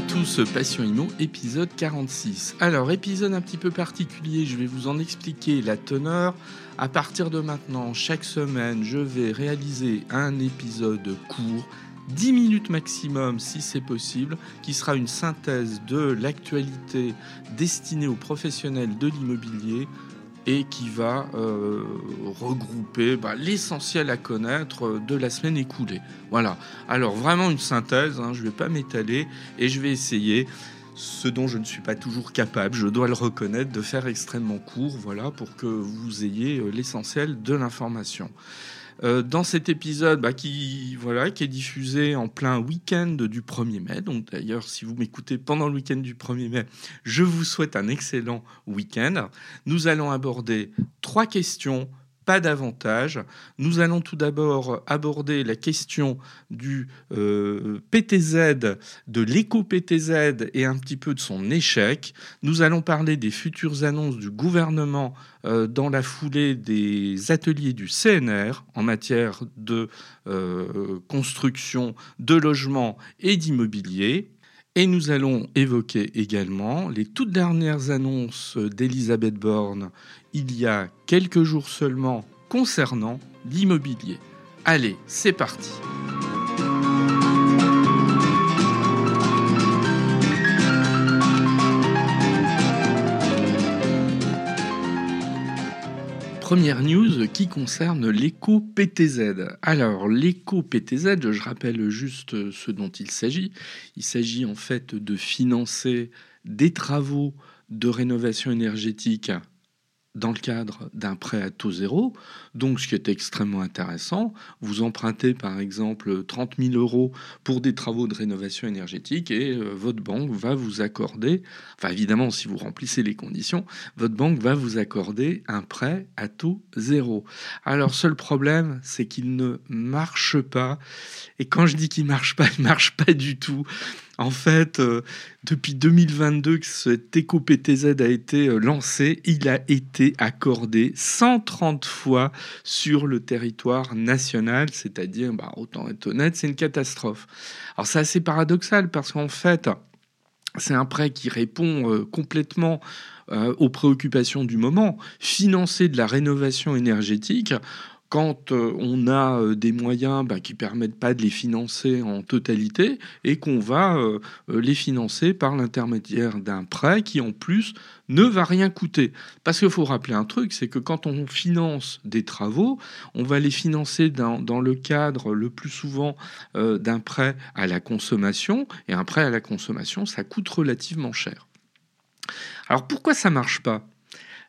À tous, Passion Imo, épisode 46. Alors, épisode un petit peu particulier, je vais vous en expliquer la teneur. À partir de maintenant, chaque semaine, je vais réaliser un épisode court 10 minutes maximum si c'est possible, qui sera une synthèse de l'actualité destinée aux professionnels de l'immobilier et qui va euh, regrouper bah, l'essentiel à connaître de la semaine écoulée. Voilà. Alors vraiment une synthèse, hein, je ne vais pas m'étaler et je vais essayer ce dont je ne suis pas toujours capable, je dois le reconnaître, de faire extrêmement court, voilà, pour que vous ayez euh, l'essentiel de l'information. Euh, dans cet épisode bah, qui, voilà, qui est diffusé en plein week-end du 1er mai. Donc d'ailleurs, si vous m'écoutez pendant le week-end du 1er mai, je vous souhaite un excellent week-end. Nous allons aborder trois questions pas davantage. Nous allons tout d'abord aborder la question du euh, PTZ, de l'éco-PTZ et un petit peu de son échec. Nous allons parler des futures annonces du gouvernement euh, dans la foulée des ateliers du CNR en matière de euh, construction de logements et d'immobilier. Et nous allons évoquer également les toutes dernières annonces d'Elisabeth Borne il y a quelques jours seulement concernant l'immobilier. Allez, c'est parti. Première news qui concerne l'éco-PTZ. Alors, l'éco-PTZ, je rappelle juste ce dont il s'agit. Il s'agit en fait de financer des travaux de rénovation énergétique dans le cadre d'un prêt à taux zéro. Donc, ce qui est extrêmement intéressant, vous empruntez par exemple 30 000 euros pour des travaux de rénovation énergétique et euh, votre banque va vous accorder, enfin évidemment si vous remplissez les conditions, votre banque va vous accorder un prêt à taux zéro. Alors, seul problème, c'est qu'il ne marche pas. Et quand je dis qu'il marche pas, il marche pas du tout. En fait, euh, depuis 2022 que cet éco-PTZ a été euh, lancé, il a été accordé 130 fois sur le territoire national, c'est-à-dire, bah, autant être honnête, c'est une catastrophe. Alors c'est assez paradoxal parce qu'en fait, c'est un prêt qui répond euh, complètement aux préoccupations du moment. Financer de la rénovation énergétique, quand euh, on a euh, des moyens bah, qui permettent pas de les financer en totalité et qu'on va euh, les financer par l'intermédiaire d'un prêt qui en plus ne va rien coûter. Parce qu'il faut rappeler un truc, c'est que quand on finance des travaux, on va les financer dans, dans le cadre le plus souvent d'un prêt à la consommation et un prêt à la consommation, ça coûte relativement cher. Alors pourquoi ça marche pas?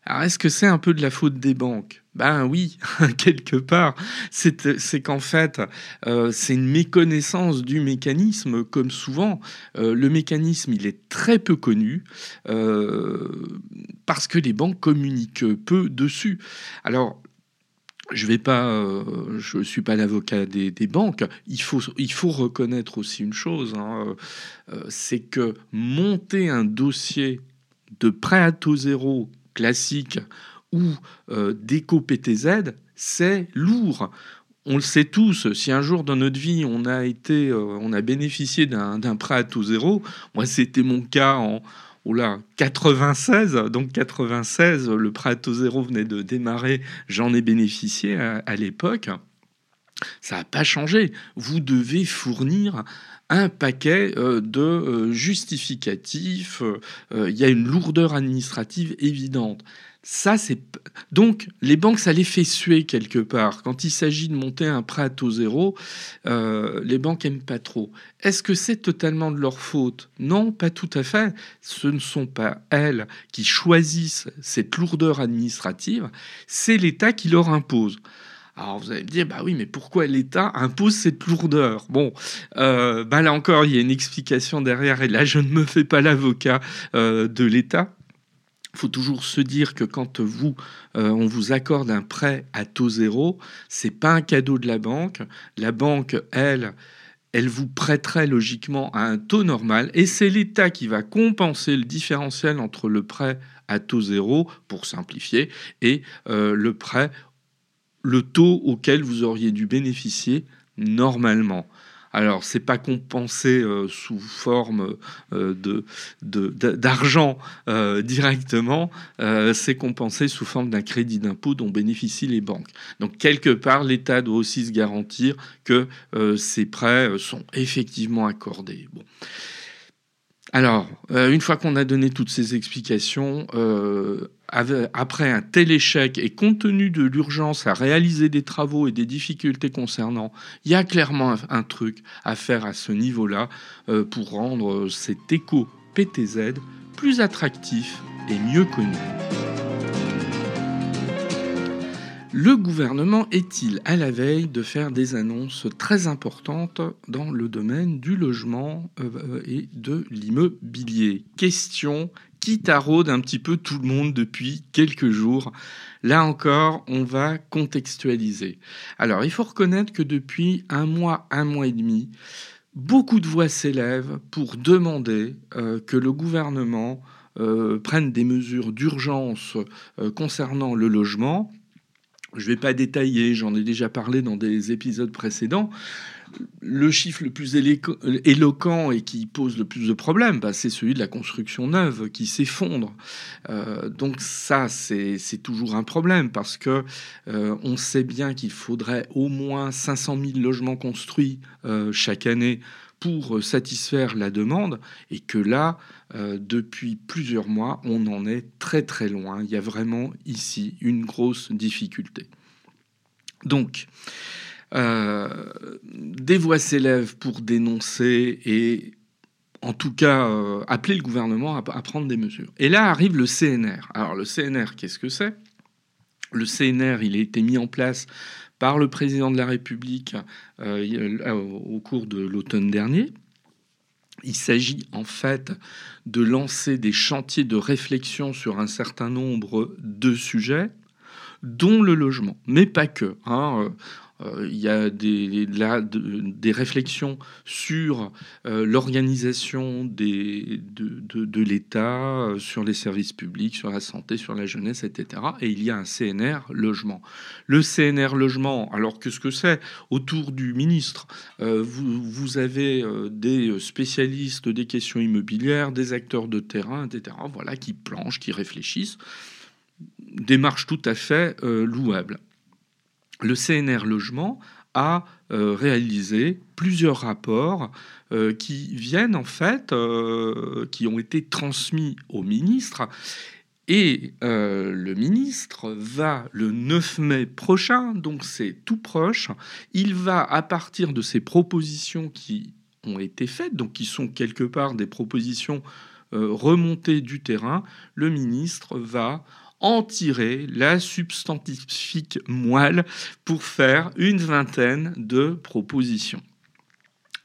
Alors, est-ce que c'est un peu de la faute des banques? Ben oui, quelque part. C'est qu'en fait, euh, c'est une méconnaissance du mécanisme, comme souvent. Euh, le mécanisme, il est très peu connu euh, parce que les banques communiquent peu dessus. Alors, je vais pas, suis pas l'avocat des, banques. Il faut, il faut reconnaître aussi une chose, hein, c'est que monter un dossier de prêt à taux zéro classique ou euh, d'éco-PTZ, c'est lourd. On le sait tous, si un jour dans notre vie on a été, euh, on a bénéficié d'un prêt à taux zéro, moi c'était mon cas en oh là, 96, donc 96, le prêt à taux zéro venait de démarrer, j'en ai bénéficié à l'époque. Ça n'a pas changé. Vous devez fournir un paquet euh, de euh, justificatifs. Euh, il y a une lourdeur administrative évidente. Ça, c'est donc les banques, ça les fait suer quelque part. Quand il s'agit de monter un prêt à taux zéro, les banques aiment pas trop. Est-ce que c'est totalement de leur faute? Non, pas tout à fait. Ce ne sont pas elles qui choisissent cette lourdeur administrative, c'est l'État qui leur impose. Alors vous allez me dire, bah oui, mais pourquoi l'État impose cette lourdeur? Bon, euh, bah là encore, il y a une explication derrière, et là je ne me fais pas l'avocat euh, de l'État. Il faut toujours se dire que quand vous, euh, on vous accorde un prêt à taux zéro, c'est pas un cadeau de la banque. La banque, elle, elle vous prêterait logiquement à un taux normal et c'est l'État qui va compenser le différentiel entre le prêt à taux zéro, pour simplifier, et le prêt le taux auquel vous auriez dû bénéficier normalement. Alors, c'est pas compensé euh, sous forme euh, d'argent euh, directement, c'est compensé sous forme d'un crédit d'impôt dont bénéficient les banques. Donc, quelque part, l'État doit aussi se garantir que ces prêts sont effectivement accordés. Bon. Alors, une fois qu'on a donné toutes ces explications, après un tel échec et compte tenu de l'urgence à réaliser des travaux et des difficultés concernant, il y a clairement un, truc à faire à ce niveau-là euh, pour rendre cet éco PTZ plus attractif et mieux connu. Le gouvernement est-il à la veille de faire des annonces très importantes dans le domaine du logement euh, et de l'immobilier? Question qui taraude un petit peu tout le monde depuis quelques jours. Là encore, on va contextualiser. Alors, il faut reconnaître que depuis un mois, un mois et demi, beaucoup de voix s'élèvent pour demander euh, que le gouvernement euh, prenne des mesures d'urgence concernant le logement. Je ne vais pas détailler, j'en ai déjà parlé dans des épisodes précédents le chiffre le plus éloquent et qui pose le plus de problèmes, bah, c'est celui de la construction neuve qui s'effondre. Euh, donc ça, c'est toujours un problème parce que euh, on sait bien qu'il faudrait au moins 500 000 logements construits euh, chaque année pour satisfaire la demande et que là, depuis plusieurs mois, on en est très très loin. Il y a vraiment ici une grosse difficulté. Donc, euh, des voix s'élèvent pour dénoncer et en tout cas euh, appeler le gouvernement à, prendre des mesures. Et là arrive le CNR. Alors le CNR, qu'est-ce que c'est? Le CNR, il a été mis en place par le président de la République euh, au cours de l'automne dernier. Il s'agit en fait de lancer des chantiers de réflexion sur un certain nombre de sujets, dont le logement, mais pas que. Hein. Euh, il y a des, des réflexions sur euh, l'organisation de, de, l'État, euh, sur les services publics, sur la santé, sur la jeunesse, etc. Et il y a un CNR logement. Le CNR logement, alors qu'est-ce que c'est Autour du ministre, vous, vous, avez des spécialistes des questions immobilières, des acteurs de terrain, etc. Voilà, qui planchent, qui réfléchissent. Démarche tout à fait louable le CNR Logement a euh, réalisé plusieurs rapports euh, qui viennent en fait, euh, qui ont été transmis au ministre. Et le ministre va le 9 mai prochain, donc c'est tout proche, il va à partir de ces propositions qui ont été faites, donc qui sont quelque part des propositions remontées du terrain, le ministre va en tirer la substantifique moelle pour faire une vingtaine de propositions.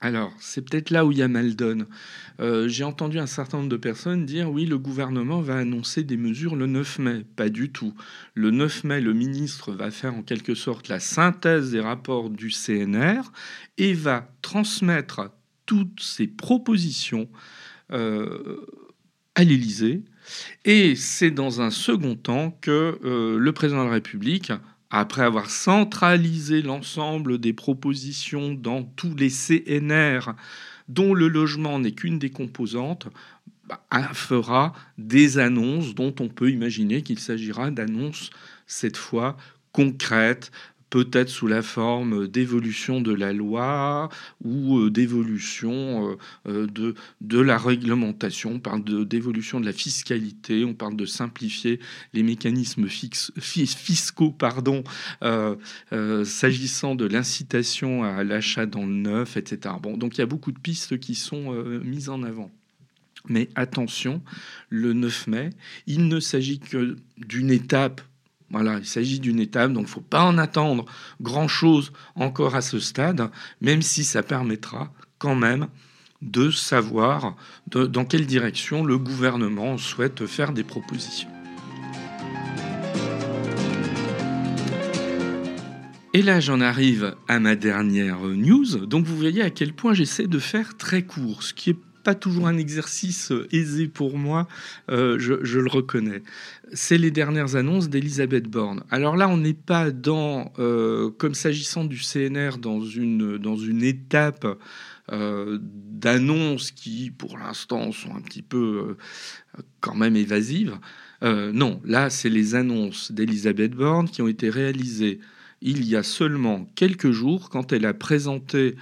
Alors, c'est peut-être là où il y a mal donne. Euh, j'ai entendu un certain nombre de personnes dire oui, le gouvernement va annoncer des mesures le 9 mai. Pas du tout. Le 9 mai, le ministre va faire en quelque sorte la synthèse des rapports du CNR et va transmettre toutes ses propositions euh, à l'Élysée et c'est dans un second temps que euh, le président de la République, après avoir centralisé l'ensemble des propositions dans tous les CNR dont le logement n'est qu'une des composantes, bah, fera des annonces dont on peut imaginer qu'il s'agira d'annonces cette fois concrètes, peut-être sous la forme d'évolution de la loi ou euh, d'évolution euh, euh, de, de la réglementation. On parle d'évolution de, la fiscalité, on parle de simplifier les mécanismes fiscaux s'agissant de l'incitation à l'achat dans le neuf, etc. Bon, donc il y a beaucoup de pistes qui sont mises en avant. Mais attention, le 9 mai, il ne s'agit que d'une étape voilà, il s'agit d'une étape, donc il ne faut pas en attendre grand-chose encore à ce stade, même si ça permettra quand même de savoir dans quelle direction le gouvernement souhaite faire des propositions. Et là, j'en arrive à ma dernière news. Donc, vous voyez à quel point j'essaie de faire très court, ce qui est pas toujours un exercice aisé pour moi, je, le reconnais. C'est les dernières annonces d'Elisabeth Borne. Alors là, on n'est pas dans, comme s'agissant du CNR, dans une, dans une étape d'annonces qui, pour l'instant, sont un petit peu quand même évasives. non, là, c'est les annonces d'Elisabeth Borne qui ont été réalisées il y a seulement quelques jours quand elle a présenté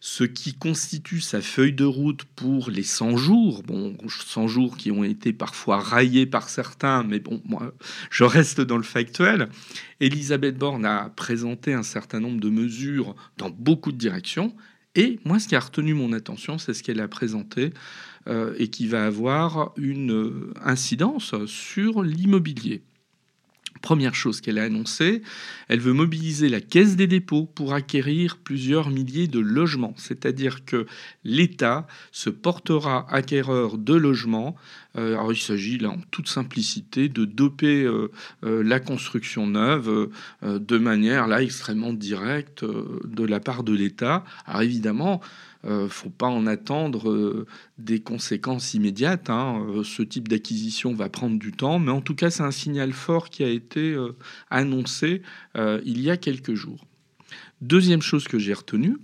ce qui constitue sa feuille de route pour les 100 jours, bon, 100 jours qui ont été parfois raillés par certains, mais bon, moi, je reste dans le factuel. Elisabeth Borne a présenté un certain nombre de mesures dans beaucoup de directions, et moi, ce qui a retenu mon attention, c'est ce qu'elle a présenté euh, et qui va avoir une euh, incidence sur l'immobilier. Première chose qu'elle a annoncée, elle veut mobiliser la caisse des dépôts pour acquérir plusieurs milliers de logements. C'est-à-dire que l'État se portera acquéreur de logements. Euh, il s'agit là en toute simplicité de doper euh, euh, la construction neuve de manière extrêmement directe de la part de l'État. Alors évidemment, euh, faut pas en attendre euh, des conséquences immédiates. Hein. Euh, ce type d'acquisition va prendre du temps, mais en tout cas, c'est un signal fort qui a été annoncé il y a quelques jours. Deuxième chose que j'ai retenue,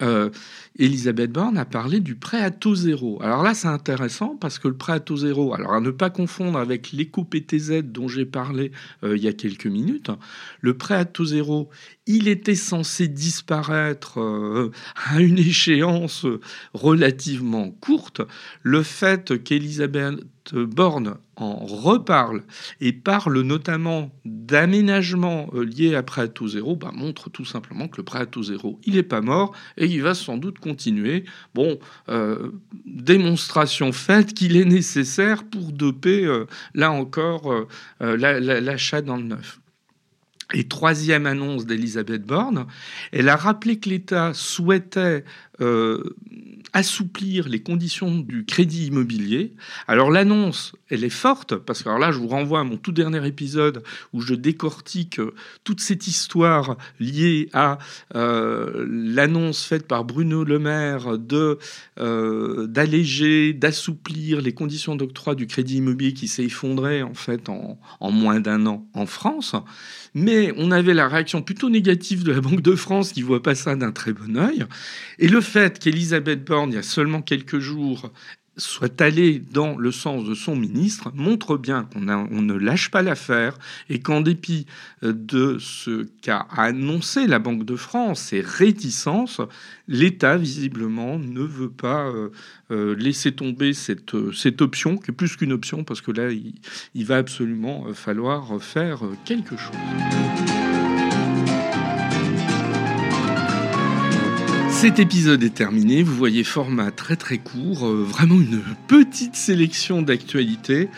euh, Elisabeth Borne a parlé du prêt à taux zéro. Alors là, c'est intéressant parce que le prêt à taux zéro, alors à ne pas confondre avec l'éco-PTZ dont j'ai parlé euh, il y a quelques minutes, le prêt à taux zéro, il était censé disparaître euh, à une échéance relativement courte. Le fait qu'Elisabeth Borne en reparle et parle notamment d'aménagement euh, lié à prêt à taux zéro, bah, montre tout simplement que le prêt à taux zéro, il n'est pas mort et il va sans doute continuer. Bon, euh, démonstration faite qu'il est nécessaire pour doper, euh, là encore, l'achat dans le neuf. Et troisième annonce d'Elisabeth Borne, elle a rappelé que l'État souhaitait assouplir les conditions du crédit immobilier. Alors l'annonce, elle est forte, parce que là, je vous renvoie à mon tout dernier épisode où je décortique euh, toute cette histoire liée à euh, l'annonce faite par Bruno Le Maire de euh, d'alléger, d'assouplir les conditions d'octroi du crédit immobilier qui s'est effondré en fait en, en moins d'un an en France. Mais on avait la réaction plutôt négative de la Banque de France qui voit pas ça d'un très bon œil. Et le fait qu'Elisabeth Borne, il y a seulement quelques jours, soit allé dans le sens de son ministre montre bien qu'on on ne lâche pas l'affaire et qu'en dépit euh, de ce qu'a annoncé la Banque de France, ses réticences, l'État visiblement ne veut pas euh, euh, laisser tomber cette, option, qui est plus qu'une option, parce que là, il va absolument falloir faire quelque chose. Cet épisode est terminé, vous voyez format très très court, euh, vraiment une petite sélection d'actualités,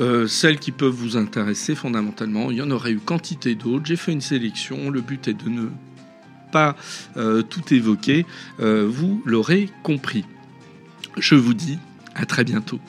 euh, celles qui peuvent vous intéresser fondamentalement. Il y en aurait eu quantité d'autres, j'ai fait une sélection, le but est de ne pas euh, tout évoquer, vous l'aurez compris. Je vous dis à très bientôt.